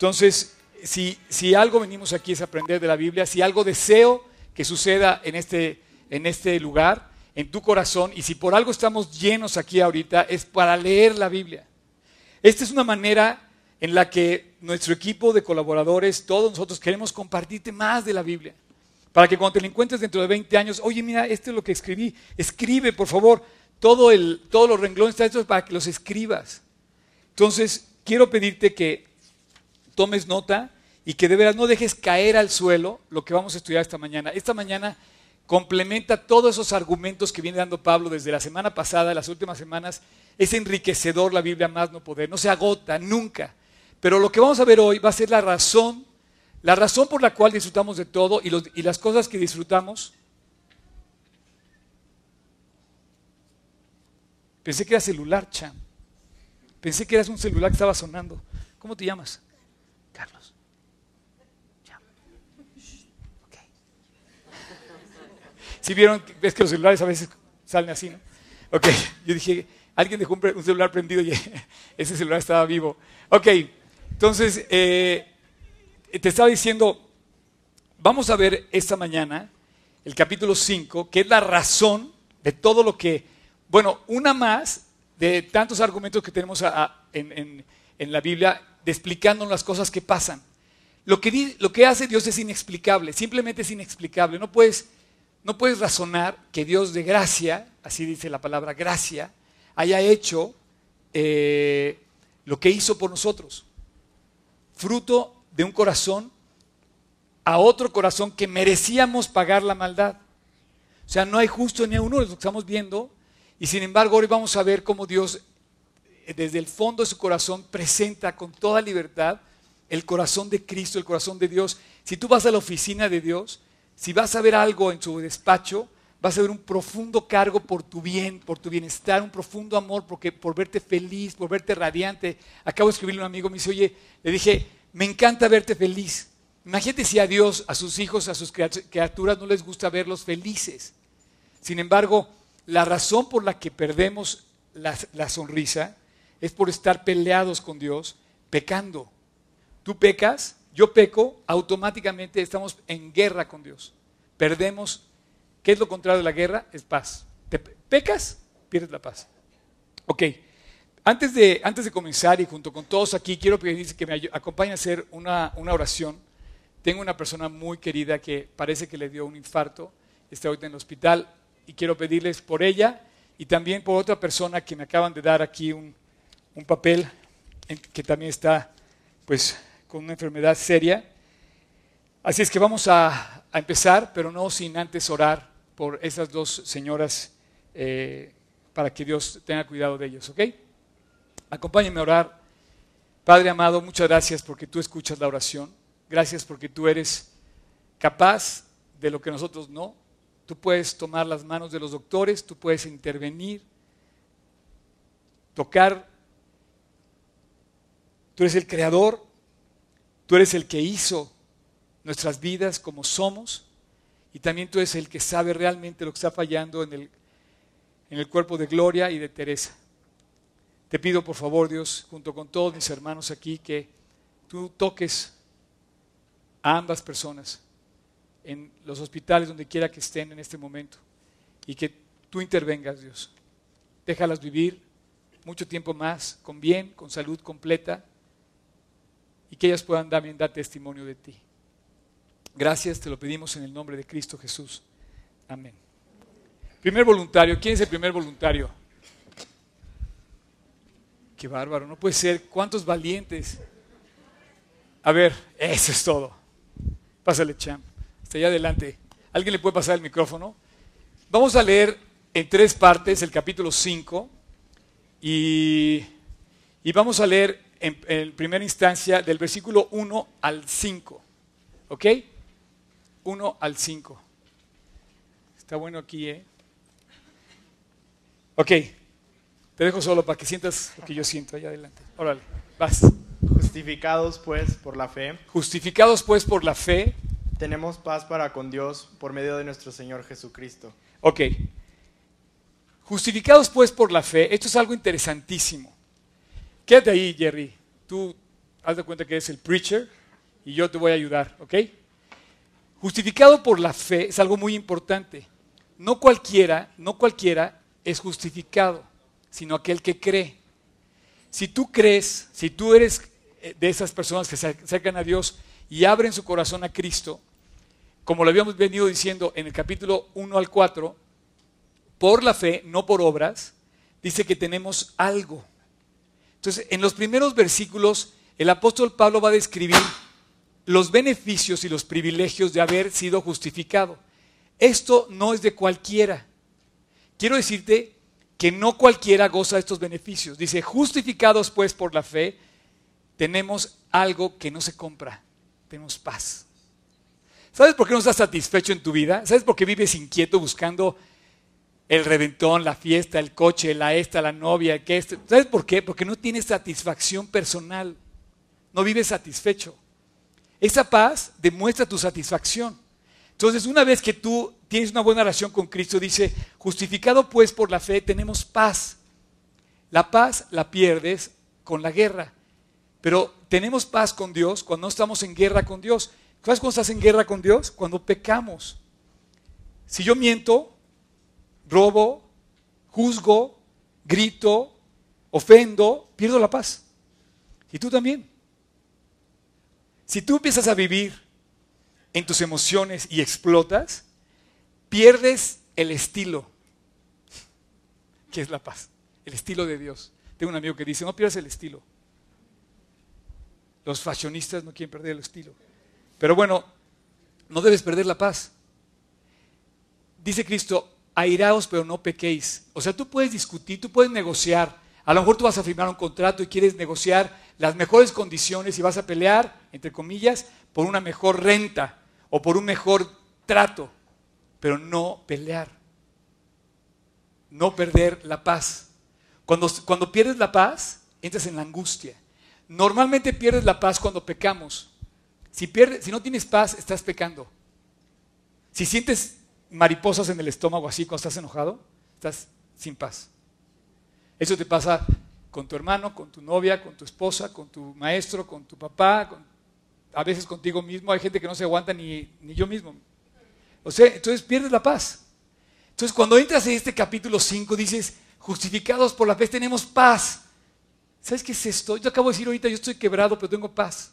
Entonces, si, algo venimos aquí es aprender de la Biblia, si algo deseo que suceda en este, en este lugar, en tu corazón, y si por algo estamos llenos aquí ahorita, es para leer la Biblia. Esta es una manera en la que nuestro equipo de colaboradores, todos nosotros queremos compartirte más de la Biblia. Para que cuando te la encuentres dentro de 20 años, oye, mira, esto es lo que escribí, escribe, por favor, todo el, todos los renglones están hechos para que los escribas. Entonces, quiero pedirte que tomes nota y que de veras no dejes caer al suelo lo que vamos a estudiar esta mañana. Esta mañana complementa todos esos argumentos que viene dando Pablo desde la semana pasada, las últimas semanas. Es enriquecedor la Biblia más no poder, no se agota nunca. Pero lo que vamos a ver hoy va a ser la razón, la razón por la cual disfrutamos de todo y, y las cosas que disfrutamos. Pensé que era celular, Chan. Pensé que eras un celular que estaba sonando. ¿Cómo te llamas? Carlos. Ya. Ok. Si vieron, ves que los celulares a veces salen así, ¿no? Ok, yo dije, alguien dejó un, celular prendido y ese celular estaba vivo. Ok, entonces, eh, te estaba diciendo, vamos a ver esta mañana el capítulo 5, que es la razón de todo lo que, bueno, una más de tantos argumentos que tenemos en, la Biblia de explicándonos las cosas que pasan. Lo que, lo que hace Dios es inexplicable, simplemente es inexplicable. No puedes, no puedes razonar que Dios de gracia, así dice la palabra gracia, haya hecho eh, lo que hizo por nosotros. Fruto de un corazón a otro corazón que merecíamos pagar la maldad. O sea, no hay justo ni a uno, lo estamos viendo, y sin embargo, hoy vamos a ver cómo Dios, eh, desde el fondo de su corazón, presenta con toda libertad el corazón de Cristo, el corazón de Dios. Si tú vas a la oficina de Dios, si vas a ver algo en su despacho, vas a ver un profundo cargo por tu bien, por tu bienestar, un profundo amor porque, por verte feliz, por verte radiante. Acabo de escribirle a un amigo, me dice, oye, le dije, me encanta verte feliz. Imagínate si a Dios, a sus hijos, a sus criaturas no les gusta verlos felices. Sin embargo, la razón por la que perdemos la, sonrisa es por estar peleados con Dios, pecando. Tú pecas, yo peco, automáticamente estamos en guerra con Dios. Perdemos. ¿Qué es lo contrario de la guerra? Es paz. Pecas, pierdes la paz. Ok. Antes de, antes de comenzar y junto con todos aquí, quiero pedir que me acompañen a hacer una, una oración. Tengo una persona muy querida que parece que le dio un infarto, está ahorita en el hospital y quiero pedirles por ella y también por otra persona que me acaban de dar aquí un, papel que también está pues con una enfermedad seria. Así es que vamos a, empezar, pero no sin antes orar por esas dos señoras eh, para que Dios tenga cuidado de ellos, ¿ok? Acompáñenme a orar. Padre amado, muchas gracias porque tú escuchas la oración. Gracias porque tú eres capaz de lo que nosotros no. Tú puedes tomar las manos de los doctores, tú puedes intervenir, tocar. Tú eres el creador, tú eres el que hizo nuestras vidas como somos y también tú eres el que sabe realmente lo que está fallando en el, en el cuerpo de Gloria y de Teresa. Te pido por favor, Dios, junto con todos mis hermanos aquí, que tú toques a ambas personas en los hospitales, donde quiera que estén en este momento, y que tú intervengas, Dios. Déjalas vivir mucho tiempo más, con bien, con salud completa, y que ellas puedan también dar testimonio de ti. Gracias, te lo pedimos en el nombre de Cristo Jesús. Amén. Primer voluntario, ¿quién es el primer voluntario? Qué bárbaro, no puede ser. ¿Cuántos valientes? A ver, eso es todo. Pásale, champ allá adelante. ¿Alguien le puede pasar el micrófono? Vamos a leer en tres partes el capítulo 5 y, vamos a leer en, en, primera instancia del versículo 1 al 5. ¿Ok? 1 al 5. Está bueno aquí, ¿eh? Ok, te dejo solo para que sientas lo que yo siento allá adelante. Órale, vas. Justificados pues por la fe. Justificados pues por la fe tenemos paz para con Dios por medio de nuestro Señor Jesucristo. Ok. Justificados pues por la fe, esto es algo interesantísimo. Quédate ahí, Jerry. Tú haz de cuenta que es el preacher y yo te voy a ayudar, ¿ok? Justificado por la fe es algo muy importante. No cualquiera, no cualquiera es justificado, sino aquel que cree. Si tú crees, si tú eres eh, de esas personas que se acercan a Dios y abren su corazón a Cristo, como lo habíamos venido diciendo en el capítulo 1 al 4, por la fe, no por obras, dice que tenemos algo. Entonces, en los primeros versículos, el apóstol Pablo va a describir los beneficios y los privilegios de haber sido justificado. Esto no es de cualquiera. Quiero decirte que no cualquiera goza de estos beneficios. Dice, justificados pues por la fe, tenemos algo que no se compra. Tenemos paz. ¿Sabes por qué no estás satisfecho en tu vida? ¿Sabes por qué vives inquieto buscando el reventón, la fiesta, el coche, la esta, la novia, que esto? ¿Sabes por qué? Porque no tienes satisfacción personal. No vives satisfecho. Esa paz demuestra tu satisfacción. Entonces, una vez que tú tienes una buena relación con Cristo, dice, justificado pues por la fe, tenemos paz. La paz la pierdes con la guerra. Pero tenemos paz con Dios cuando no estamos en guerra con Dios. ¿Sabes cuando estás en guerra con Dios? Cuando pecamos. Si yo miento, robo, juzgo, grito, ofendo, pierdo la paz. Y tú también. Si tú empiezas a vivir en tus emociones y explotas, pierdes el estilo, que es la paz, el estilo de Dios. Tengo un amigo que dice, no pierdas el estilo. Los fashionistas no quieren perder el estilo. Pero bueno, no debes perder la paz. Dice Cristo, airaos pero no pequéis. O sea, tú puedes discutir, tú puedes negociar. A lo mejor tú vas a firmar un contrato y quieres negociar las mejores condiciones y vas a pelear, entre comillas, por una mejor renta o por un mejor trato, pero no pelear. No perder la paz. Cuando, cuando pierdes la paz, entras en la angustia. Normalmente pierdes la paz cuando pecamos. Si, pierdes, si no tienes paz, estás pecando. Si sientes mariposas en el estómago así cuando estás enojado, estás sin paz. Eso te pasa con tu hermano, con tu novia, con tu esposa, con tu maestro, con tu papá, a veces contigo mismo. Hay gente que no se aguanta ni, ni yo mismo. O sea, entonces pierdes la paz. Entonces cuando entras en este capítulo 5 dices, justificados por la fe tenemos paz. ¿Sabes qué es esto? Yo acabo de decir ahorita, yo estoy quebrado, pero tengo paz.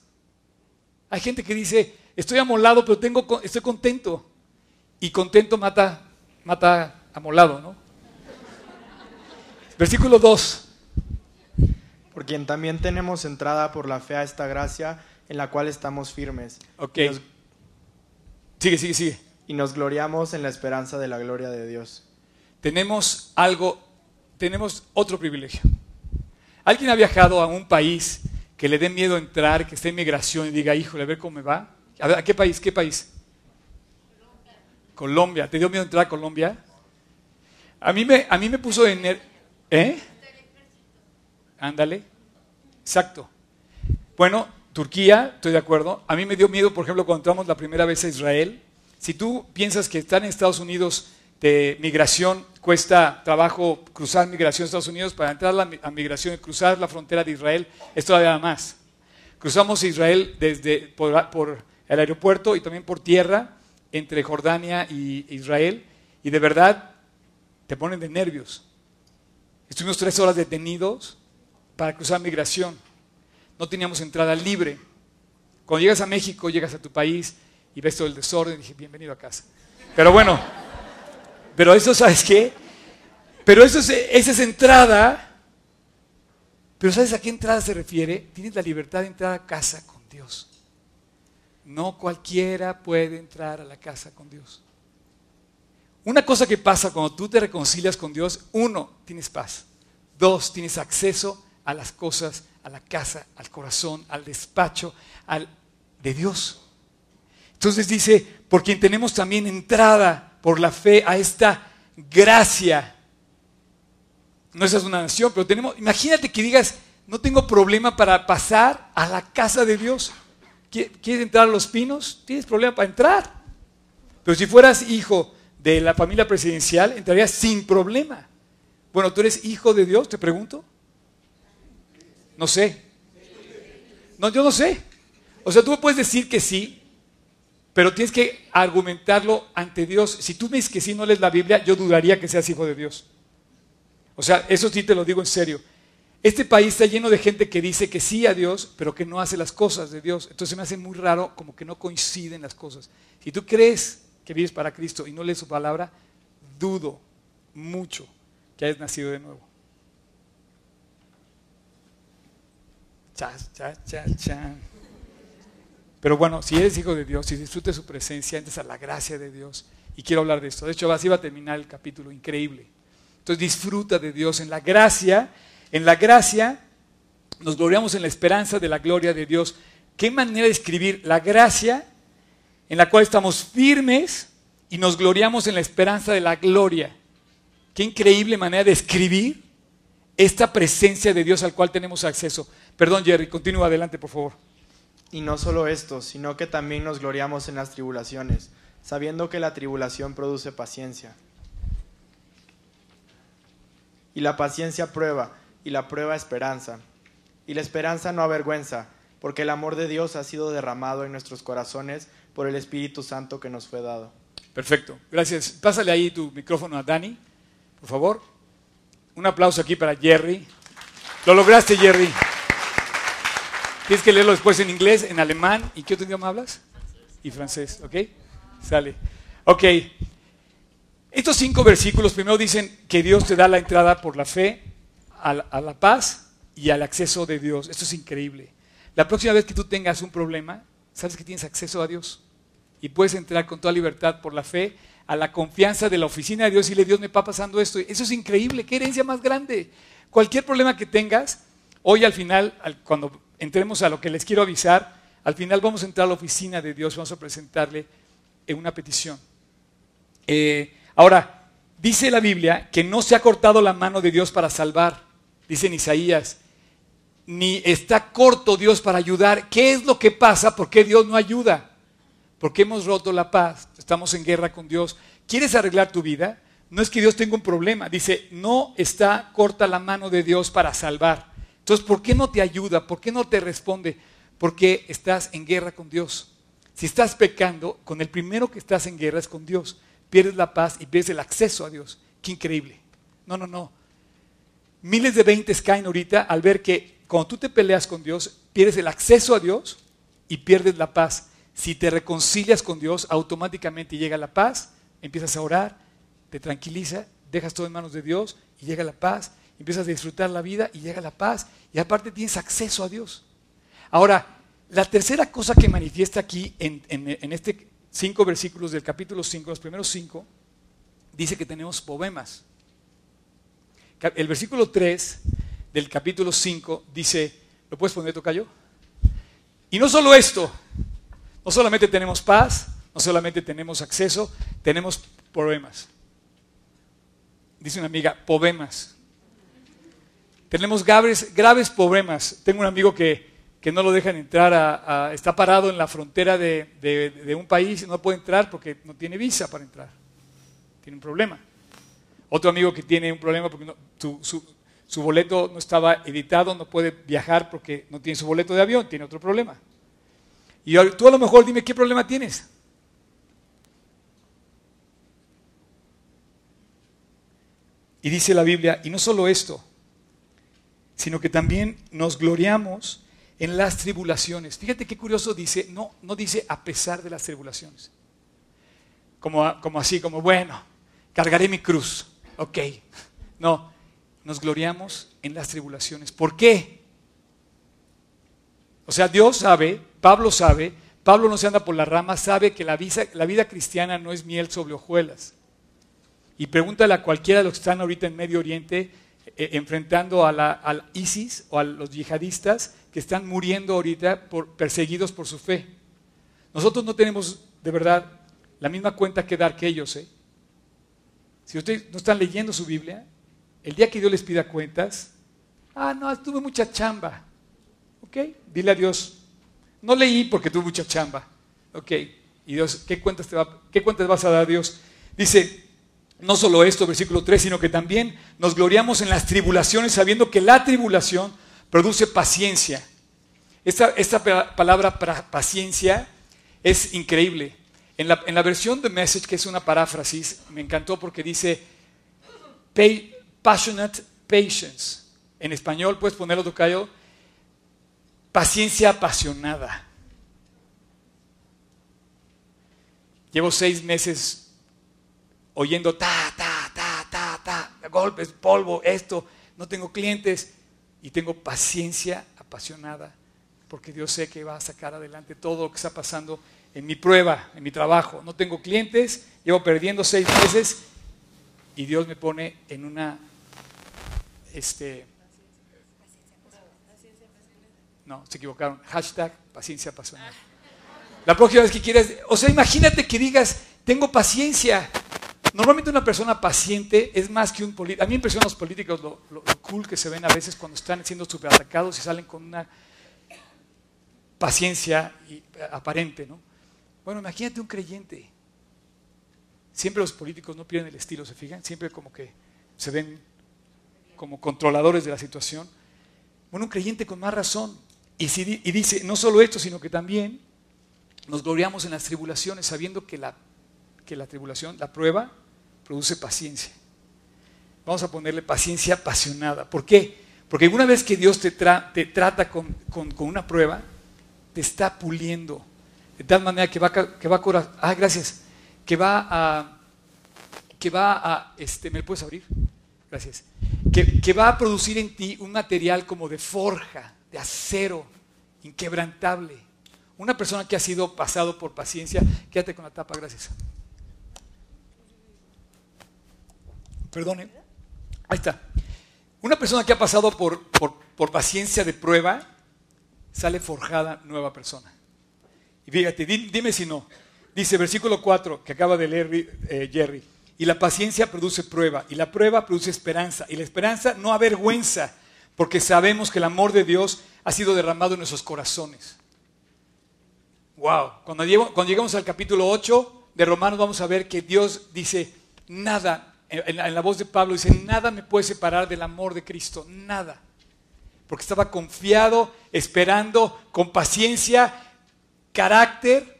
Hay gente que dice, estoy amolado, pero tengo, estoy contento. Y contento mata, mata amolado, ¿no? Versículo 2. Por quien también tenemos entrada por la fe a esta gracia en la cual estamos firmes. Ok. sigue, sigue, sigue. Y nos gloriamos en la esperanza de la gloria de Dios. Tenemos algo, tenemos otro privilegio. ¿Alguien ha viajado a un país que le dé miedo entrar, que esté en migración y diga, híjole, a ver cómo me va? ¿A, qué país? ¿Qué país? Colombia. ¿Te dio miedo entrar a Colombia? A mí me, a mí me puso en... ¿Eh? Ándale. Exacto. Bueno, Turquía, estoy de acuerdo. A mí me dio miedo, por ejemplo, cuando entramos la primera vez a Israel. Si tú piensas que estar en Estados Unidos de migración cuesta trabajo cruzar migración a Estados Unidos, para entrar a la migración y cruzar la frontera de Israel es todavía más. Cruzamos Israel desde, por, el aeropuerto y también por tierra entre Jordania y Israel y de verdad te ponen de nervios. Estuvimos tres horas detenidos para cruzar migración. No teníamos entrada libre. Cuando llegas a México, llegas a tu país y ves todo el desorden, y dije, bienvenido a casa. Pero bueno, pero eso, ¿sabes qué? Pero eso es, esa es entrada. Pero ¿sabes a qué entrada se refiere? Tienes la libertad de entrar a casa con Dios. No cualquiera puede entrar a la casa con Dios. Una cosa que pasa cuando tú te reconcilias con Dios, uno, tienes paz. Dos, tienes acceso a las cosas, a la casa, al corazón, al despacho, al de Dios. Entonces dice, por quien tenemos también entrada por la fe a esta gracia. No es una nación, pero tenemos, imagínate que digas, no tengo problema para pasar a la casa de Dios. ¿Quieres entrar a los pinos? Tienes problema para entrar. Pero si fueras hijo de la familia presidencial, entrarías sin problema. Bueno, ¿tú eres hijo de Dios? Te pregunto. No sé. No, yo no sé. O sea, tú puedes decir que sí, pero tienes que argumentarlo ante Dios. Si tú me dices que sí no lees la Biblia, yo dudaría que seas hijo de Dios. O sea, eso sí te lo digo en serio. Este país está lleno de gente que dice que sí a Dios, pero que no hace las cosas de Dios. Entonces me hace muy raro como que no coinciden las cosas. Si tú crees que vives para Cristo y no lees su palabra, dudo mucho que hayas nacido de nuevo. Chas, chas, chas, chas. Pero bueno, si eres hijo de Dios, si disfrutes su presencia, entres a la gracia de Dios. Y quiero hablar de esto. De hecho, así va a terminar el capítulo, increíble. Entonces disfruta de Dios en la gracia. En la gracia nos gloriamos en la esperanza de la gloria de Dios. ¿Qué manera de escribir la gracia en la cual estamos firmes y nos gloriamos en la esperanza de la gloria? Qué increíble manera de escribir esta presencia de Dios al cual tenemos acceso. Perdón, Jerry, continúa adelante, por favor. Y no solo esto, sino que también nos gloriamos en las tribulaciones, sabiendo que la tribulación produce paciencia. Y la paciencia prueba, y la prueba esperanza. Y la esperanza no avergüenza, porque el amor de Dios ha sido derramado en nuestros corazones por el Espíritu Santo que nos fue dado. Perfecto, gracias. Pásale ahí tu micrófono a Dani, por favor. Un aplauso aquí para Jerry. Lo lograste, Jerry. Tienes que leerlo después en inglés, en alemán. ¿Y qué otro idioma hablas? Y francés, ¿ok? Sale. Ok. Estos cinco versículos primero dicen que Dios te da la entrada por la fe a la, paz y al acceso de Dios. Esto es increíble. La próxima vez que tú tengas un problema, sabes que tienes acceso a Dios. Y puedes entrar con toda libertad por la fe a la confianza de la oficina de Dios y le Dios me está pasando esto. Eso es increíble. ¿Qué herencia más grande? Cualquier problema que tengas, hoy al final, al- cuando entremos a lo que les quiero avisar, al final vamos a entrar a la oficina de Dios, vamos a presentarle una petición. Eh, ahora, dice la Biblia que no se ha cortado la mano de Dios para salvar, dice en Isaías, ni está corto Dios para ayudar. ¿Qué es lo que pasa? ¿Por qué Dios no ayuda? Porque hemos roto la paz, estamos en guerra con Dios. ¿Quieres arreglar tu vida? No es que Dios tenga un problema, dice, no está corta la mano de Dios para salvar. Entonces, ¿por qué no te ayuda? ¿Por qué no te responde? Porque estás en guerra con Dios. Si estás pecando, con el primero que estás en guerra es con Dios. Pierdes la paz y pierdes el acceso a Dios. Qué increíble. No, no, no. Miles de veintes caen ahorita al ver que cuando tú te peleas con Dios, pierdes el acceso a Dios y pierdes la paz. Si te reconcilias con Dios, automáticamente llega la paz, empiezas a orar, te tranquiliza, dejas todo en manos de Dios y llega la paz, empiezas a disfrutar la vida y llega la paz y aparte tienes acceso a Dios. Ahora, la tercera cosa que manifiesta aquí en, este cinco versículos del capítulo 5, los primeros cinco, dice que tenemos poemas. El versículo 3 del capítulo 5 dice, ¿lo puedes poner, Tocayo? Y no solo esto, no solamente tenemos paz, no solamente tenemos acceso, tenemos poemas. Dice una amiga, poemas. Tenemos graves, problemas. Tengo un amigo que, que no lo dejan entrar, a, está parado en la frontera de, de, de un país y no puede entrar porque no tiene visa para entrar. Tiene un problema. Otro amigo que tiene un problema porque su, su, su, boleto no estaba editado, no puede viajar porque no tiene su boleto de avión, tiene otro problema. Y tú a lo mejor dime qué problema tienes. Y dice la Biblia, y no solo esto, sino que también nos gloriamos en las tribulaciones. Fíjate qué curioso dice, no, no dice a pesar de las tribulaciones. Como, como así, como bueno, cargaré mi cruz. Ok. No, nos gloriamos en las tribulaciones. ¿Por qué? O sea, Dios sabe, Pablo sabe, Pablo no se anda por la rama, sabe que la vida, cristiana no es miel sobre hojuelas. Y pregúntale a cualquiera de los que están ahorita en Medio Oriente eh, enfrentando a la, al ISIS o a los yihadistas que están muriendo ahorita por, perseguidos por su fe. Nosotros no tenemos de verdad la misma cuenta que dar que ellos. ¿eh? Si ustedes no están leyendo su Biblia, el día que Dios les pida cuentas, ah, no, tuve mucha chamba. ¿Ok? Dile a Dios, no leí porque tuve mucha chamba. ¿Ok? Y Dios, ¿qué cuentas, te va, ¿qué cuentas vas a dar a Dios? Dice, no solo esto, versículo 3, sino que también nos gloriamos en las tribulaciones, sabiendo que la tribulación produce paciencia. Esta, esta pa- palabra paciencia es increíble. En la, en la versión de Message, que es una paráfrasis, me encantó porque dice pa- passionate patience. En español, puedes ponerlo, Tocayo, paciencia apasionada. Llevo seis meses oyendo ta, ta, ta, ta, ta, golpes, polvo, esto, no tengo clientes y tengo paciencia apasionada porque Dios sé que va a sacar adelante todo lo que está pasando en mi prueba, en mi trabajo. No tengo clientes, llevo perdiendo seis meses y Dios me pone en una, este, no, se equivocaron, hashtag paciencia apasionada. La próxima vez que quieras, o sea, imagínate que digas, tengo paciencia. Normalmente una persona paciente es más que un político. A mí me impresionan los políticos, lo, lo- cool que se ven a veces cuando están siendo superatacados y salen con una paciencia eh, aparente, ¿no? Bueno, imagínate un creyente. Siempre los políticos no pierden el estilo, ¿se fijan? Siempre como que se ven como controladores de la situación. Bueno, un creyente con más razón. Y, dice, no solo esto, sino que también nos gloriamos en las tribulaciones, sabiendo que la, que la tribulación, la prueba, produce paciencia. Vamos a ponerle paciencia apasionada. ¿Por qué? Porque una vez que Dios te, te trata con- con una prueba, te está puliendo. De tal manera que va, a que va a cora- ah, gracias, que va a, que va a, este, ¿me lo puedes abrir? Gracias. Que, que va a producir en ti un material como de forja, de acero, inquebrantable. Una persona que ha sido pasado por paciencia, quédate con la tapa, gracias. Perdone. Ahí está. Una persona que ha pasado por, por, por paciencia de prueba, sale forjada nueva persona. Y fíjate, di- dime si no. Dice versículo 4 que acaba de leer eh, Jerry. Y la paciencia produce prueba, y la prueba produce esperanza, y la esperanza no avergüenza, porque sabemos que el amor de Dios ha sido derramado en nuestros corazones. Wow, cuando, llegamos al capítulo 8 de Romanos vamos a ver que Dios dice, nada, en la voz de Pablo dice, nada me puede separar del amor de Cristo, nada. Porque estaba confiado, esperando, con paciencia, carácter,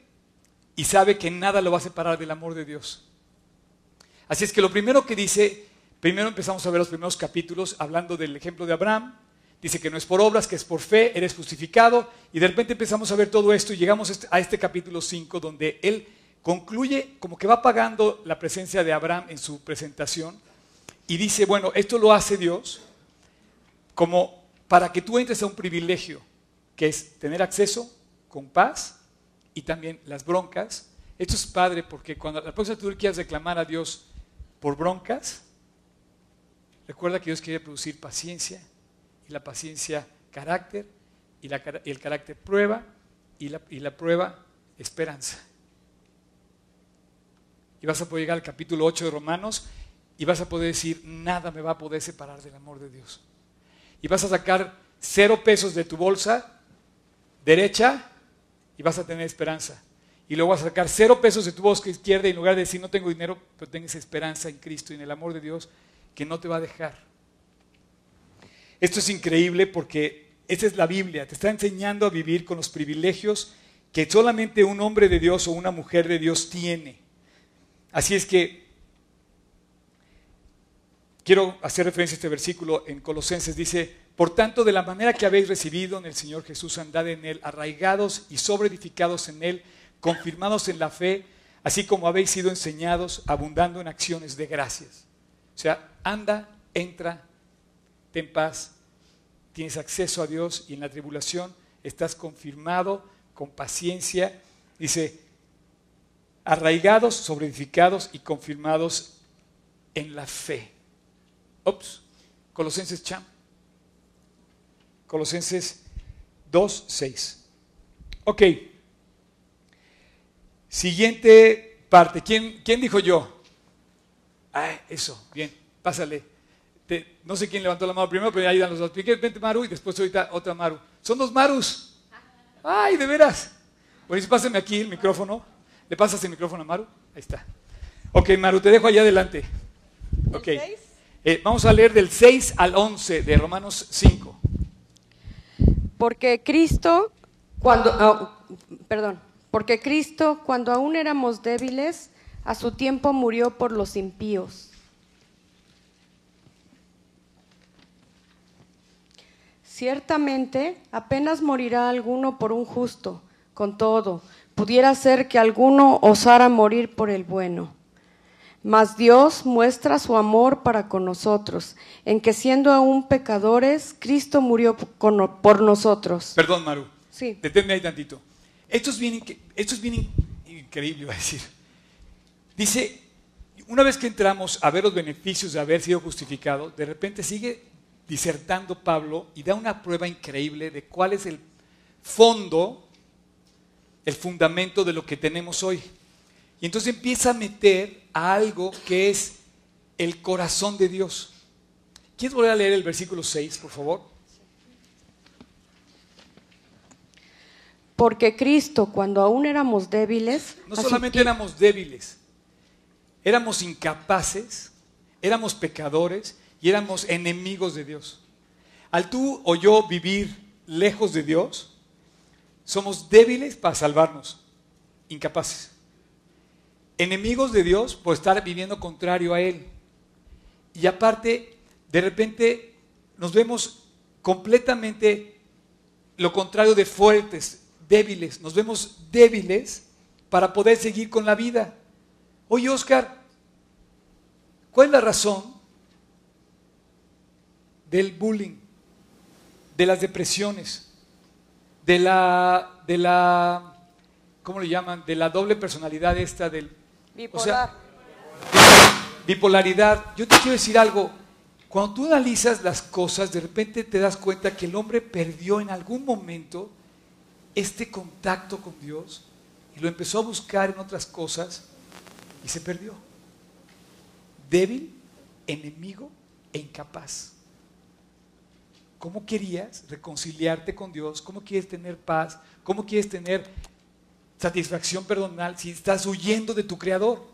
y sabe que nada lo va a separar del amor de Dios. Así es que lo primero que dice, primero empezamos a ver los primeros capítulos hablando del ejemplo de Abraham. Dice que no es por obras, que es por fe, eres justificado. Y de repente empezamos a ver todo esto y llegamos a este capítulo 5 donde él concluye como que va pagando la presencia de Abraham en su presentación. Y dice, bueno, esto lo hace Dios como para que tú entres a un privilegio, que es tener acceso con paz y también las broncas. Esto es padre porque cuando la próxima tú quieras reclamar a Dios por broncas, recuerda que Dios quiere producir paciencia y la paciencia carácter y, la y el carácter prueba y la, y la prueba esperanza. Y vas a poder llegar al capítulo 8 de Romanos y vas a poder decir, nada me va a poder separar del amor de Dios. Y vas a sacar cero pesos de tu bolsa derecha y vas a tener esperanza. Y luego vas a sacar cero pesos de tu bolsa izquierda y en lugar de decir no tengo dinero, pero tengas esperanza en Cristo y en el amor de Dios que no te va a dejar. Esto es increíble porque esta es la Biblia, te está enseñando a vivir con los privilegios que solamente un hombre de Dios o una mujer de Dios tiene. Así es que quiero hacer referencia a este versículo en Colosenses. Dice, por tanto, de la manera que habéis recibido en el Señor Jesús, andad en Él, arraigados y sobreedificados en Él, confirmados en la fe, así como habéis sido enseñados, abundando en acciones de gracias. O sea, anda, entra, ten paz, tienes acceso a Dios y en la tribulación estás confirmado con paciencia. Dice, arraigados, sobreedificados y confirmados en la fe. Ops, Colosenses Cham. Colosenses 2, 6. Ok. Siguiente parte. ¿Quién, quién dijo yo? Ah, eso, bien, pásale. Te- no sé quién levantó la mano primero, pero ahí dan los dos. Vente Maru y después ahorita otra Maru. Son dos Marus. Ay, de veras. Bueno, pásame aquí el micrófono. ¿Le pasas el micrófono a Maru? Ahí está. Ok, Maru, te dejo allá adelante. Ok. Eh, vamos a leer del 6 al 11 de Romanos 5. Porque Cristo Cuando, ah, perdón, porque Cristo, cuando aún éramos débiles, a su tiempo murió por los impíos. Ciertamente, apenas morirá alguno por un justo, con todo, pudiera ser que alguno osara morir por el bueno. Mas Dios muestra su amor para con nosotros, en que siendo aún pecadores, Cristo murió por nosotros. Perdón, Maru. Sí. Deténme ahí tantito. Esto es bien, esto es bien increíble, iba a decir. Dice, una vez que entramos a ver los beneficios de haber sido justificado, de repente sigue disertando Pablo y da una prueba increíble de cuál es el fondo, el fundamento de lo que tenemos hoy. Y entonces empieza a meter a algo que es el corazón de Dios. ¿Quieres volver a leer el versículo 6, por favor? Porque Cristo, cuando aún éramos débiles... No solamente éramos débiles, éramos incapaces, éramos pecadores y éramos enemigos de Dios. Al tú o yo vivir lejos de Dios, somos débiles para salvarnos, incapaces. Enemigos de Dios por estar viviendo contrario a Él. Y aparte, de repente nos vemos completamente lo contrario de fuertes, débiles. Nos vemos débiles para poder seguir con la vida. Oye, Oscar, ¿cuál es la razón del bullying, de las depresiones, de la, de la, ¿cómo le llaman? De la doble personalidad esta del... Bipolar. bipolaridad. Yo te quiero decir algo. Cuando tú analizas las cosas, de repente te das cuenta que el hombre perdió en algún momento este contacto con Dios y lo empezó a buscar en otras cosas y se perdió. Débil, enemigo e incapaz. ¿Cómo querías reconciliarte con Dios? ¿Cómo quieres tener paz? ¿Cómo quieres tener satisfacción personal si estás huyendo de tu Creador?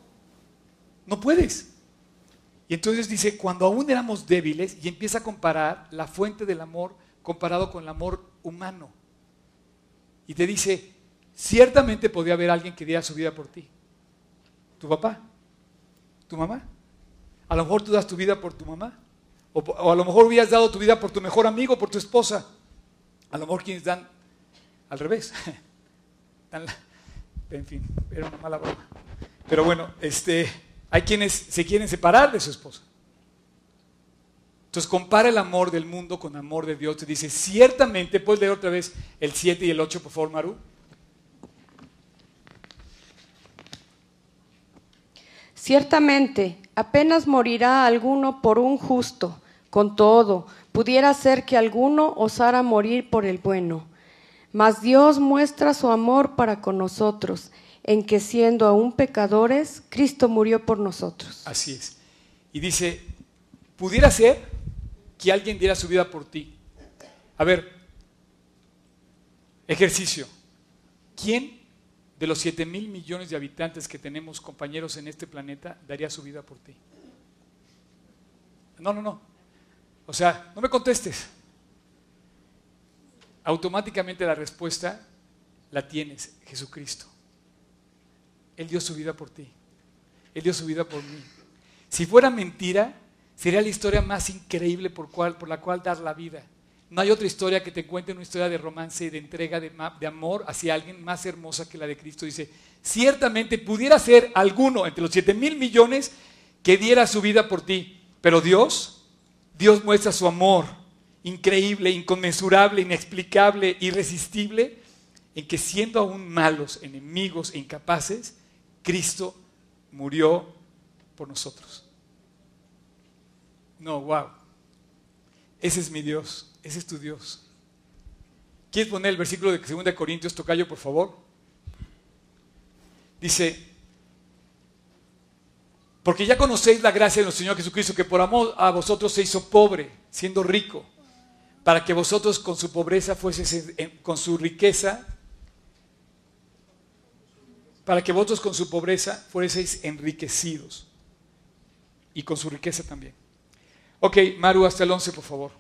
No puedes. Y entonces dice, cuando aún éramos débiles, y empieza a comparar la fuente del amor comparado con el amor humano. Y te dice, ciertamente podía haber alguien que diera su vida por ti. Tu papá, tu mamá. A lo mejor tú das tu vida por tu mamá. O, a lo mejor hubieras dado tu vida por tu mejor amigo, por tu esposa. A lo mejor quienes dan al revés. en fin, era una mala broma. Pero bueno, este, hay quienes se quieren separar de su esposa. Entonces compara el amor del mundo con el amor de Dios. Te dice, ciertamente, puedes leer otra vez el 7 y el 8, por favor, Maru. Ciertamente, apenas morirá alguno por un justo, con todo, pudiera ser que alguno osara morir por el bueno. Mas Dios muestra su amor para con nosotros, en que siendo aún pecadores, Cristo murió por nosotros. Así es. Y dice, pudiera ser que alguien diera su vida por ti. A ver, ejercicio. ¿Quién de los 7 mil millones de habitantes que tenemos compañeros en este planeta daría su vida por ti? No, no, no. O sea, no me contestes. Automáticamente la respuesta la tienes, Jesucristo. Él dio su vida por ti. Él dio su vida por mí. Si fuera mentira, sería la historia más increíble por, cual, por la cual dar la vida. No hay otra historia que te cuente una historia de romance y de entrega de, amor hacia alguien más hermosa que la de Cristo. Dice, ciertamente pudiera ser alguno entre los 7 mil millones que diera su vida por ti, pero Dios Dios muestra su amor increíble, inconmensurable, inexplicable, irresistible, en que siendo aún malos, enemigos e incapaces, Cristo murió por nosotros. No, wow. Ese es mi Dios, ese es tu Dios. ¿Quieres poner el versículo de 2 Corintios, Tocayo, por favor? Dice, porque ya conocéis la gracia de nuestro Señor Jesucristo, que por amor a vosotros se hizo pobre, siendo rico, para que vosotros con su pobreza fueseis, con su riqueza, para que vosotros con su pobreza fueseis enriquecidos. Y con su riqueza también. Ok, Maru, hasta el 11, por favor.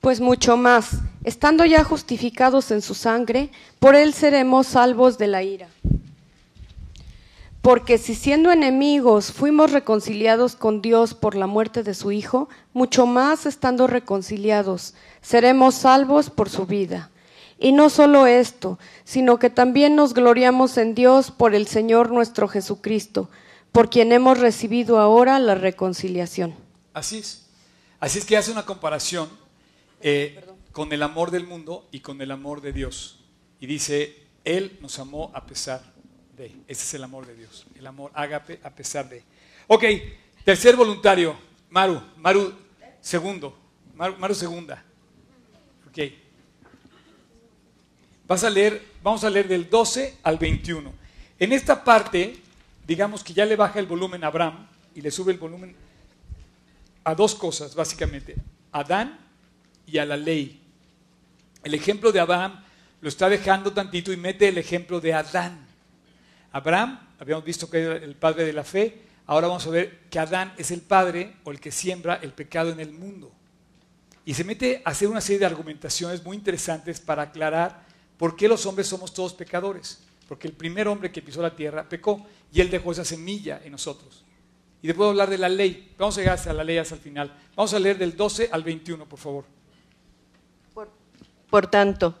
Pues mucho más, estando ya justificados en su sangre, por él seremos salvos de la ira. Porque si siendo enemigos fuimos reconciliados con Dios por la muerte de su Hijo, mucho más estando reconciliados, seremos salvos por su vida. Y no solo esto, sino que también nos gloriamos en Dios por el Señor nuestro Jesucristo, por quien hemos recibido ahora la reconciliación. Así es. Así es que hace una comparación eh, con el amor del mundo y con el amor de Dios. Y dice, Él nos amó a pesar Ese es el amor de Dios. El amor ágape a pesar de. Ok, tercer voluntario, Maru. Maru segundo. Maru, Maru segunda. Ok. Vas a leer, vamos a leer del 12 al 21. En esta parte, digamos que ya le baja el volumen a Abraham y le sube el volumen a dos cosas, básicamente. Adán y a la ley. El ejemplo de Abraham lo está dejando tantito y mete el ejemplo de Adán. Abraham, habíamos visto que era el padre de la fe, ahora vamos a ver que Adán es el padre o el que siembra el pecado en el mundo. Y se mete a hacer una serie de argumentaciones muy interesantes para aclarar por qué los hombres somos todos pecadores. Porque el primer hombre que pisó la tierra pecó y él dejó esa semilla en nosotros. Y después hablar de la ley. Vamos a llegar hasta la ley hasta el final. Vamos a leer del 12 al 21, por favor. Por tanto,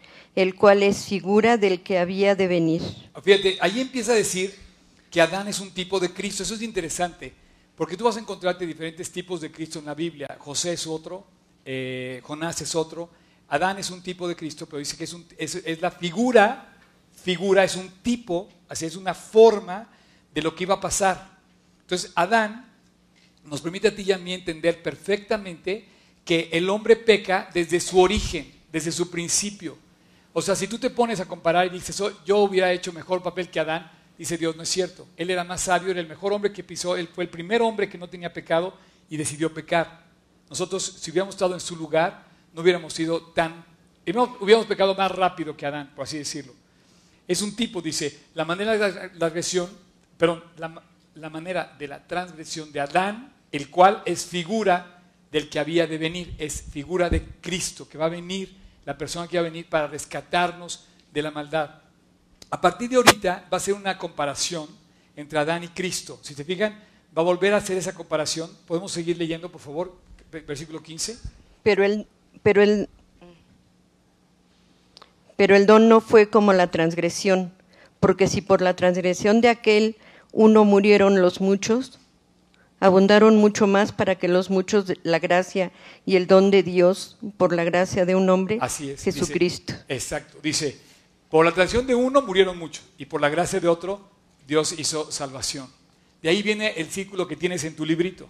el cual es figura del que había de venir. Fíjate, ahí empieza a decir que Adán es un tipo de Cristo. Eso es interesante, porque tú vas a encontrarte diferentes tipos de Cristo en la Biblia. José es otro, eh, Jonás es otro. Adán es un tipo de Cristo, pero dice que es, es, la figura, figura es un tipo, así es una forma de lo que iba a pasar. Entonces, Adán nos permite a ti y a mí entender perfectamente que el hombre peca desde su origen, desde su principio. O sea, si tú te pones a comparar y dices, oh, yo hubiera hecho mejor papel que Adán, dice Dios, no es cierto. Él era más sabio, era el mejor hombre que pisó, él fue el primer hombre que no tenía pecado y decidió pecar. Nosotros, si hubiéramos estado en su lugar, no hubiéramos sido tan, hubiéramos pecado más rápido que Adán, por así decirlo. Es un tipo, dice, la manera de la agresión, perdón, la, la manera de la transgresión de Adán, el cual es figura del que había de venir, es figura de Cristo, que va a venir la persona que va a venir para rescatarnos de la maldad. A partir de ahorita va a ser una comparación entre Adán y Cristo. Si te fijan, va a volver a hacer esa comparación. ¿Podemos seguir leyendo, por favor? Versículo 15. Pero el, pero el, pero el don no fue como la transgresión, porque si por la transgresión de aquel uno murieron los muchos, abundaron mucho más para que los muchos, la gracia y el don de Dios, por la gracia de un hombre, Jesucristo. exacto, dice, por la tradición de uno murieron muchos y por la gracia de otro Dios hizo salvación. De ahí viene el círculo que tienes en tu librito.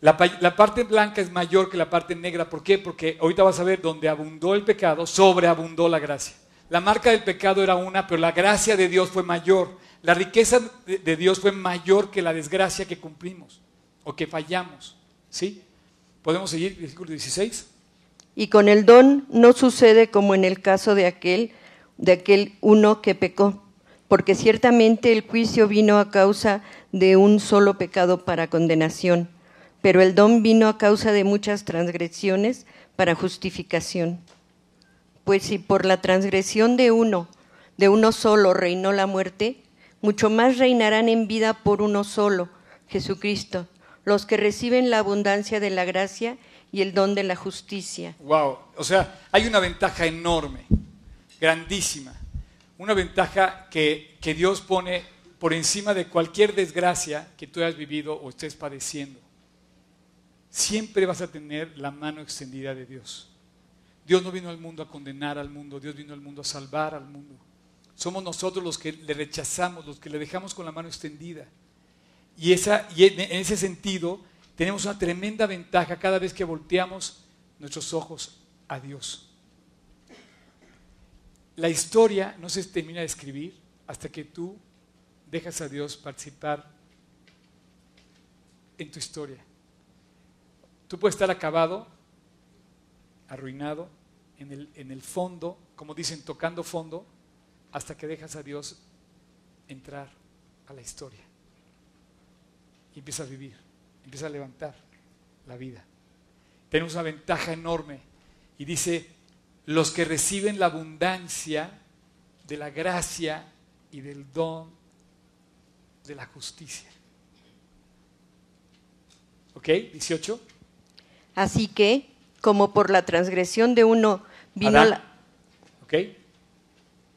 La, la, parte blanca es mayor que la parte negra. ¿Por qué? Porque ahorita vas a ver donde abundó el pecado, sobreabundó la gracia. La marca del pecado era una, pero la gracia de Dios fue mayor. La riqueza de Dios fue mayor que la desgracia que cumplimos o que fallamos. ¿Sí? ¿Podemos seguir? Versículo 16. Y con el don no sucede como en el caso de aquel, de aquel uno que pecó, porque ciertamente el juicio vino a causa de un solo pecado para condenación, pero el don vino a causa de muchas transgresiones para justificación. Pues si por la transgresión de uno, de uno solo reinó la muerte, mucho más reinarán en vida por uno solo, Jesucristo, los que reciben la abundancia de la gracia y el don de la justicia. Wow, o sea, hay una ventaja enorme, grandísima, una ventaja que, que Dios pone por encima de cualquier desgracia que tú hayas vivido o estés padeciendo. Siempre vas a tener la mano extendida de Dios. Dios no vino al mundo a condenar al mundo, Dios vino al mundo a salvar al mundo. Somos nosotros los que le rechazamos, los que le dejamos con la mano extendida. Y, esa, en ese sentido tenemos una tremenda ventaja cada vez que volteamos nuestros ojos a Dios. la historia no se termina de escribir hasta que tú dejas a Dios participar en tu historia. Tú puedes estar acabado, arruinado, en el, en el fondo, como dicen, tocando fondo, hasta que dejas a Dios entrar a la historia. Y empieza a vivir, empieza a levantar la vida. Tenemos una ventaja enorme. Y dice, los que reciben la abundancia de la gracia y del don de la justicia. ¿Ok? 18. Así que, como por la transgresión de uno vino Adán. la, ¿Ok?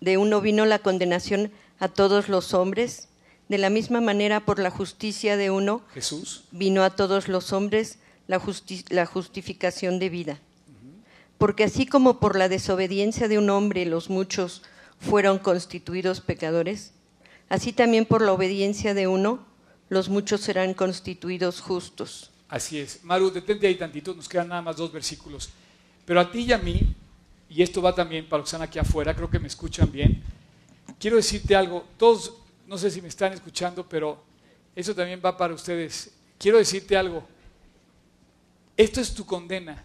De uno vino la condenación a todos los hombres, de la misma manera por la justicia de uno Jesús. vino a todos los hombres la, justi- la justificación de vida. Porque así como por la desobediencia de un hombre los muchos fueron constituidos pecadores, así también por la obediencia de uno los muchos serán constituidos justos. Así es. Maru, detente ahí tantito, nos quedan nada más dos versículos. Pero a ti y a mí, y esto va también para los que están aquí afuera, creo que me escuchan bien, quiero decirte algo. Todos, no sé si me están escuchando, pero eso también va para ustedes. Quiero decirte algo. Esto es tu condena.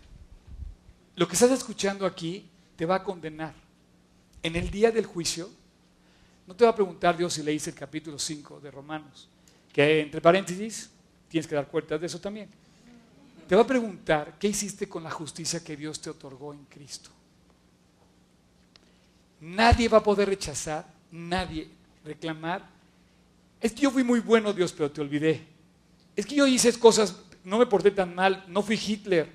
Lo que estás escuchando aquí te va a condenar. En el día del juicio, no te va a preguntar Dios si leíste el capítulo 5 de Romanos, que entre paréntesis, tienes que dar cuenta de eso también. Te va a preguntar qué hiciste con la justicia que Dios te otorgó en Cristo. Nadie va a poder rechazar, nadie reclamar. Es que yo fui muy bueno, Dios, pero te olvidé. Es que yo hice cosas, no me porté tan mal, no fui Hitler.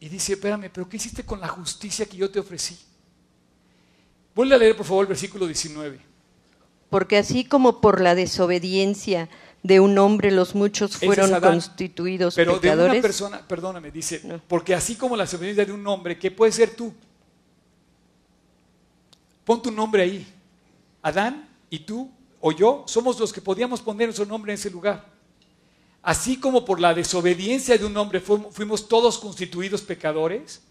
Y dice, espérame, pero ¿qué hiciste con la justicia que yo te ofrecí? Vuelve a leer, por favor, el versículo 19. Porque así como por la desobediencia de un hombre los muchos fueron es Adán. constituidos Pero de pecadores, una persona, perdóname, dice, No. porque así como la desobediencia de un hombre, ¿qué puede ser tú? Pon tu nombre ahí. Adán y tú o yo somos los que podíamos poner nuestro nombre en ese lugar. Así como por la desobediencia de un hombre fuim- fuimos todos constituidos pecadores,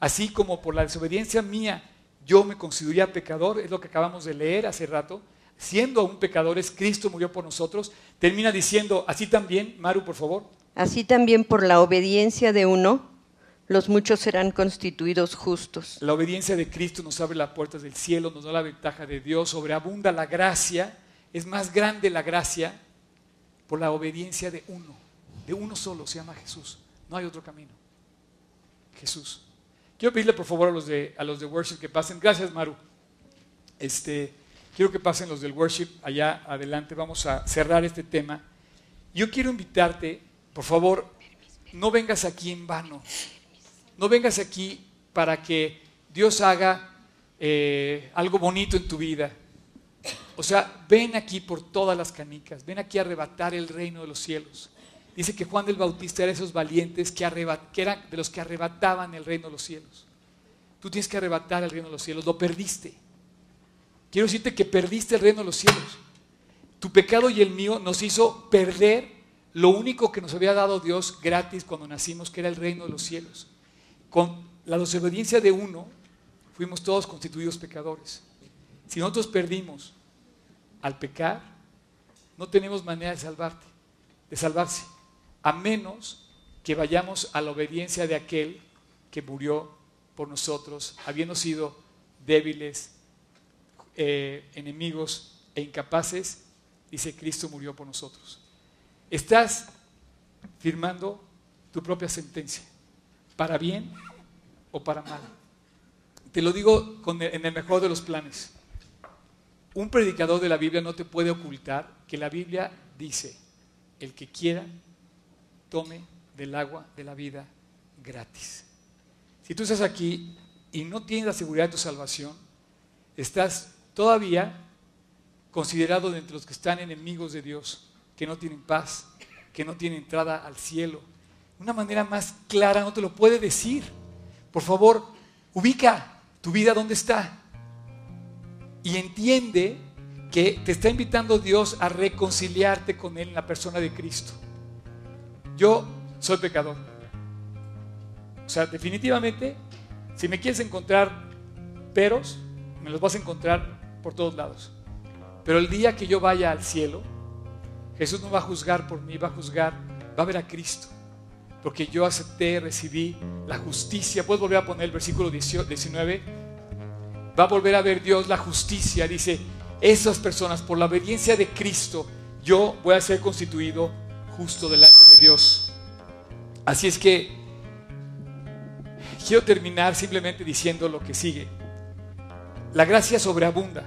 así como por la desobediencia mía yo me constituía pecador, es lo que acabamos de leer hace rato, siendo aún pecadores, Cristo murió por nosotros. Termina diciendo, así también, Maru, por favor, así también por la obediencia de uno los muchos serán constituidos justos. La obediencia de Cristo nos abre las puertas del cielo, nos da la ventaja de Dios, sobreabunda la gracia, es más grande la gracia por la obediencia de uno, de uno solo, se llama Jesús, no hay otro camino. Jesús. Quiero pedirle por favor a los de, a los de worship que pasen, gracias Maru. Este, quiero que pasen los del worship allá adelante, vamos a cerrar este tema. Yo quiero invitarte, por favor, no vengas aquí en vano. No vengas aquí para que Dios haga eh, algo bonito en tu vida. O sea, ven aquí por todas las canicas, ven aquí a arrebatar el reino de los cielos. Dice que Juan del Bautista era esos valientes que, que eran de los que arrebataban el reino de los cielos. Tú tienes que arrebatar el reino de los cielos, lo perdiste. Quiero decirte que perdiste el reino de los cielos. Tu pecado y el mío nos hizo perder lo único que nos había dado Dios gratis cuando nacimos, que era el reino de los cielos. Con la desobediencia de uno, fuimos todos constituidos pecadores. Si nosotros perdimos al pecar, no tenemos manera de salvarte, de salvarse, a menos que vayamos a la obediencia de aquel que murió por nosotros, habiendo sido débiles, eh, enemigos e incapaces, dice Cristo murió por nosotros. Estás firmando tu propia sentencia, para bien o para mal. Te lo digo en el mejor de los planes. Un predicador de la Biblia no te puede ocultar que la Biblia dice, el que quiera, tome del agua de la vida gratis. Si tú estás aquí y no tienes la seguridad de tu salvación, estás todavía considerado de entre los que están enemigos de Dios, que no tienen paz, que no tienen entrada al cielo. Una manera más clara no te lo puede decir. Por favor, ubica tu vida donde está y entiende que te está invitando Dios a reconciliarte con Él en la persona de Cristo. Yo soy pecador. O sea, definitivamente, si me quieres encontrar peros, me los vas a encontrar por todos lados. Pero el día que yo vaya al cielo, Jesús no va a juzgar por mí, va a juzgar, va a ver a Cristo. Porque yo acepté, recibí la justicia. Puedes volver a poner el versículo 19. Va a volver a ver Dios la justicia. Dice, esas personas, por la obediencia de Cristo, yo voy a ser constituido justo delante de Dios. Así es que quiero terminar simplemente diciendo lo que sigue. La gracia sobreabunda.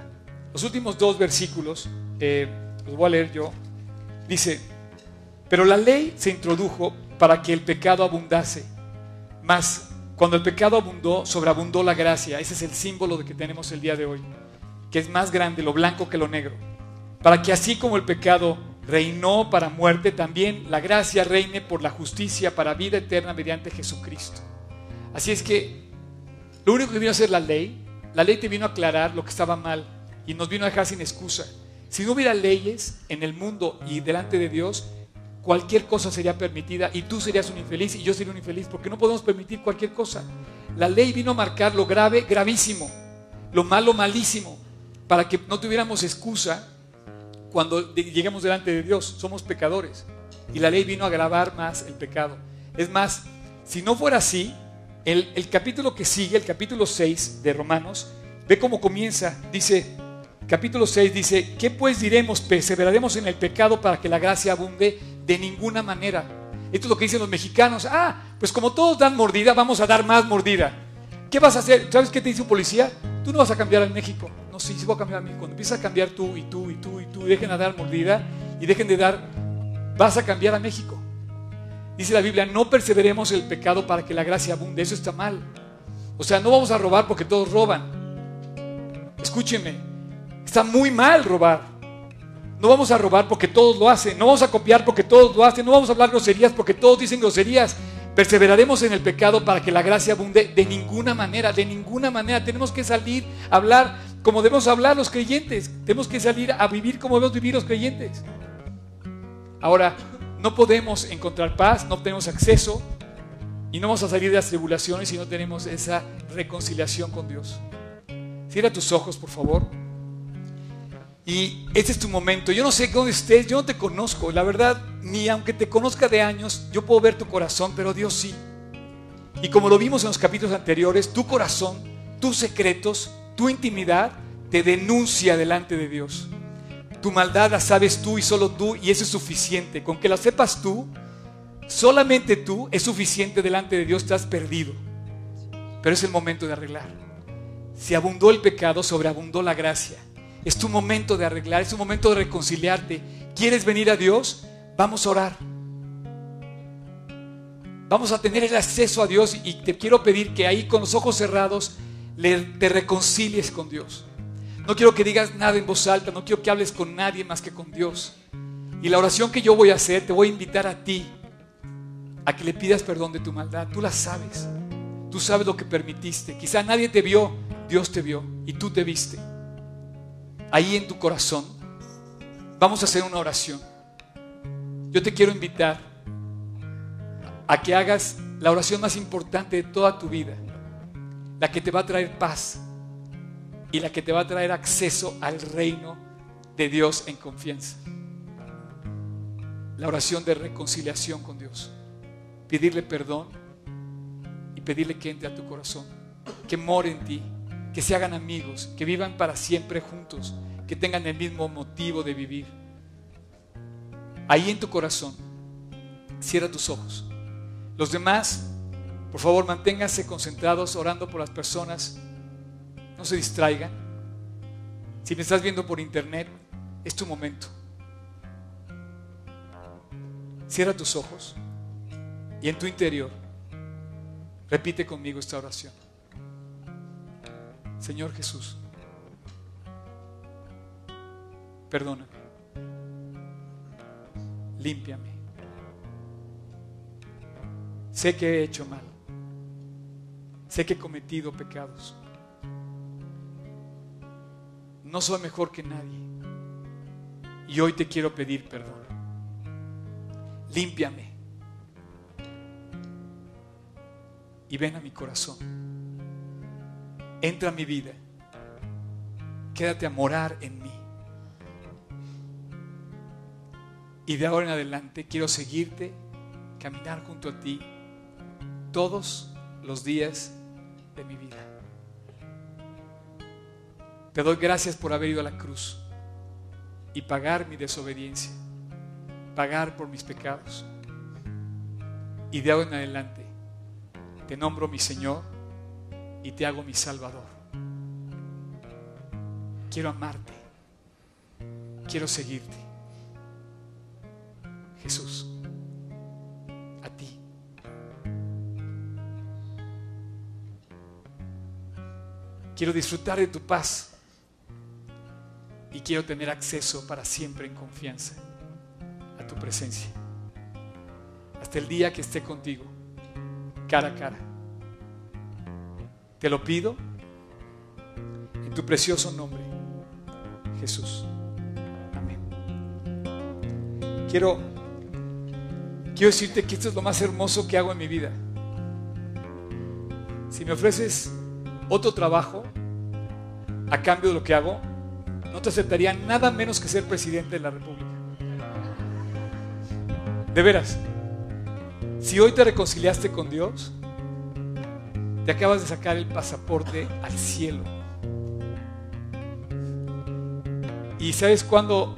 Los últimos dos versículos, eh, los voy a leer yo, dice, pero la ley se introdujo para que el pecado abundase. Mas cuando el pecado abundó, sobreabundó la gracia. Ese es el símbolo de que tenemos el día de hoy, que es más grande lo blanco que lo negro. Para que así como el pecado reinó para muerte, también la gracia reine por la justicia para vida eterna mediante Jesucristo. Así es que lo único que vino a hacer la ley, la ley te vino a aclarar lo que estaba mal y nos vino a dejar sin excusa. Si no hubiera leyes en el mundo y delante de Dios, cualquier cosa sería permitida y tú serías un infeliz y yo sería un infeliz porque no podemos permitir cualquier cosa. La ley vino a marcar lo grave, gravísimo, lo malo, malísimo, para que no tuviéramos excusa cuando lleguemos delante de Dios. Somos pecadores y la ley vino a agravar más el pecado. Es más, si no fuera así, el, el capítulo que sigue, el capítulo 6 de Romanos, ve cómo comienza. Dice, capítulo 6 dice, ¿qué pues diremos? ¿Perseveraremos en el pecado para que la gracia abunde? De ninguna manera. Esto es lo que dicen los mexicanos. Ah, pues como todos dan mordida, vamos a dar más mordida. ¿Qué vas a hacer? ¿Sabes qué te dice un policía? Tú no vas a cambiar en México. No, sí, sí voy a cambiar a México. Cuando empiezas a cambiar tú y tú y tú y tú, dejen de dar mordida y dejen de dar, vas a cambiar a México. Dice la Biblia, no perseveremos el pecado para que la gracia abunde. Eso está mal. O sea, no vamos a robar porque todos roban. Escúchenme, está muy mal robar. No vamos a robar porque todos lo hacen. No vamos a copiar porque todos lo hacen. No vamos a hablar groserías porque todos dicen groserías. Perseveraremos en el pecado para que la gracia abunde de ninguna manera, de ninguna manera. Tenemos que salir a hablar como debemos hablar los creyentes. Tenemos que salir a vivir como debemos vivir los creyentes. Ahora, no podemos encontrar paz, no tenemos acceso y no vamos a salir de las tribulaciones si no tenemos esa reconciliación con Dios. Cierra tus ojos, por favor. Y este es tu momento. Yo no sé dónde estés, yo no te conozco. La verdad, ni aunque te conozca de años, yo puedo ver tu corazón, pero Dios sí. Y como lo vimos en los capítulos anteriores, tu corazón, tus secretos, tu intimidad te denuncia delante de Dios. Tu maldad la sabes tú y solo tú, y eso es suficiente. Con que la sepas tú, solamente tú, es suficiente delante de Dios, estás perdido. Pero es el momento de arreglar. Si abundó el pecado, sobreabundó la gracia. Es tu momento de arreglar, es tu momento de reconciliarte. ¿Quieres venir a Dios? Vamos a orar. Vamos a tener el acceso a Dios y te quiero pedir que ahí con los ojos cerrados te reconcilies con Dios. No quiero que digas nada en voz alta, no quiero que hables con nadie más que con Dios. Y la oración que yo voy a hacer, te voy a invitar a ti a que le pidas perdón de tu maldad. Tú la sabes. Tú sabes lo que permitiste. Quizá nadie te vio, Dios te vio y tú te viste ahí en tu corazón, vamos a hacer una oración. Yo te quiero invitar a que hagas la oración más importante de toda tu vida, la que te va a traer paz y la que te va a traer acceso al reino de Dios en confianza. La oración de reconciliación con Dios. Pedirle perdón y pedirle que entre a tu corazón, que more en ti que se hagan amigos, que vivan para siempre juntos, que tengan el mismo motivo de vivir. Ahí en tu corazón, cierra tus ojos. Los demás, por favor, manténganse concentrados orando por las personas. No se distraigan. Si me estás viendo por internet, es tu momento. Cierra tus ojos y en tu interior repite conmigo esta oración. Señor Jesús, perdóname, límpiame. Sé que he hecho mal, sé que he cometido pecados. No soy mejor que nadie y hoy te quiero pedir perdón. Límpiame y ven a mi corazón entra a mi vida quédate a morar en mí. Y de ahora en adelante quiero seguirte, caminar junto a ti todos los días de mi vida. Te doy gracias por haber ido a la cruz y pagar mi desobediencia, pagar por mis pecados. Y de ahora en adelante te nombro mi Señor y te hago mi Salvador. Quiero amarte, quiero seguirte. Jesús, a ti. Quiero disfrutar de tu paz y quiero tener acceso para siempre en confianza a tu presencia. Hasta el día que esté contigo, cara a cara. Te lo pido en tu precioso nombre, Jesús. Amén. Quiero, quiero decirte que esto es lo más hermoso que hago en mi vida. Si me ofreces otro trabajo a cambio de lo que hago, no te aceptaría nada menos que ser presidente de la República. De veras, si hoy te reconciliaste con Dios, te acabas de sacar el pasaporte al cielo. Y sabes cuándo,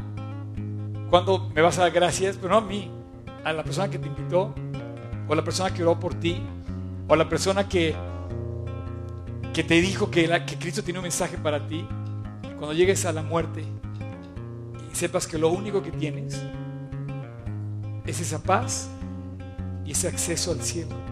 cuándo me vas a dar gracias, pero no a mí, a la persona que te invitó, o a la persona que oró por ti, o a la persona que, que te dijo que, que Cristo tiene un mensaje para ti. Cuando llegues a la muerte y sepas que lo único que tienes es esa paz y ese acceso al cielo.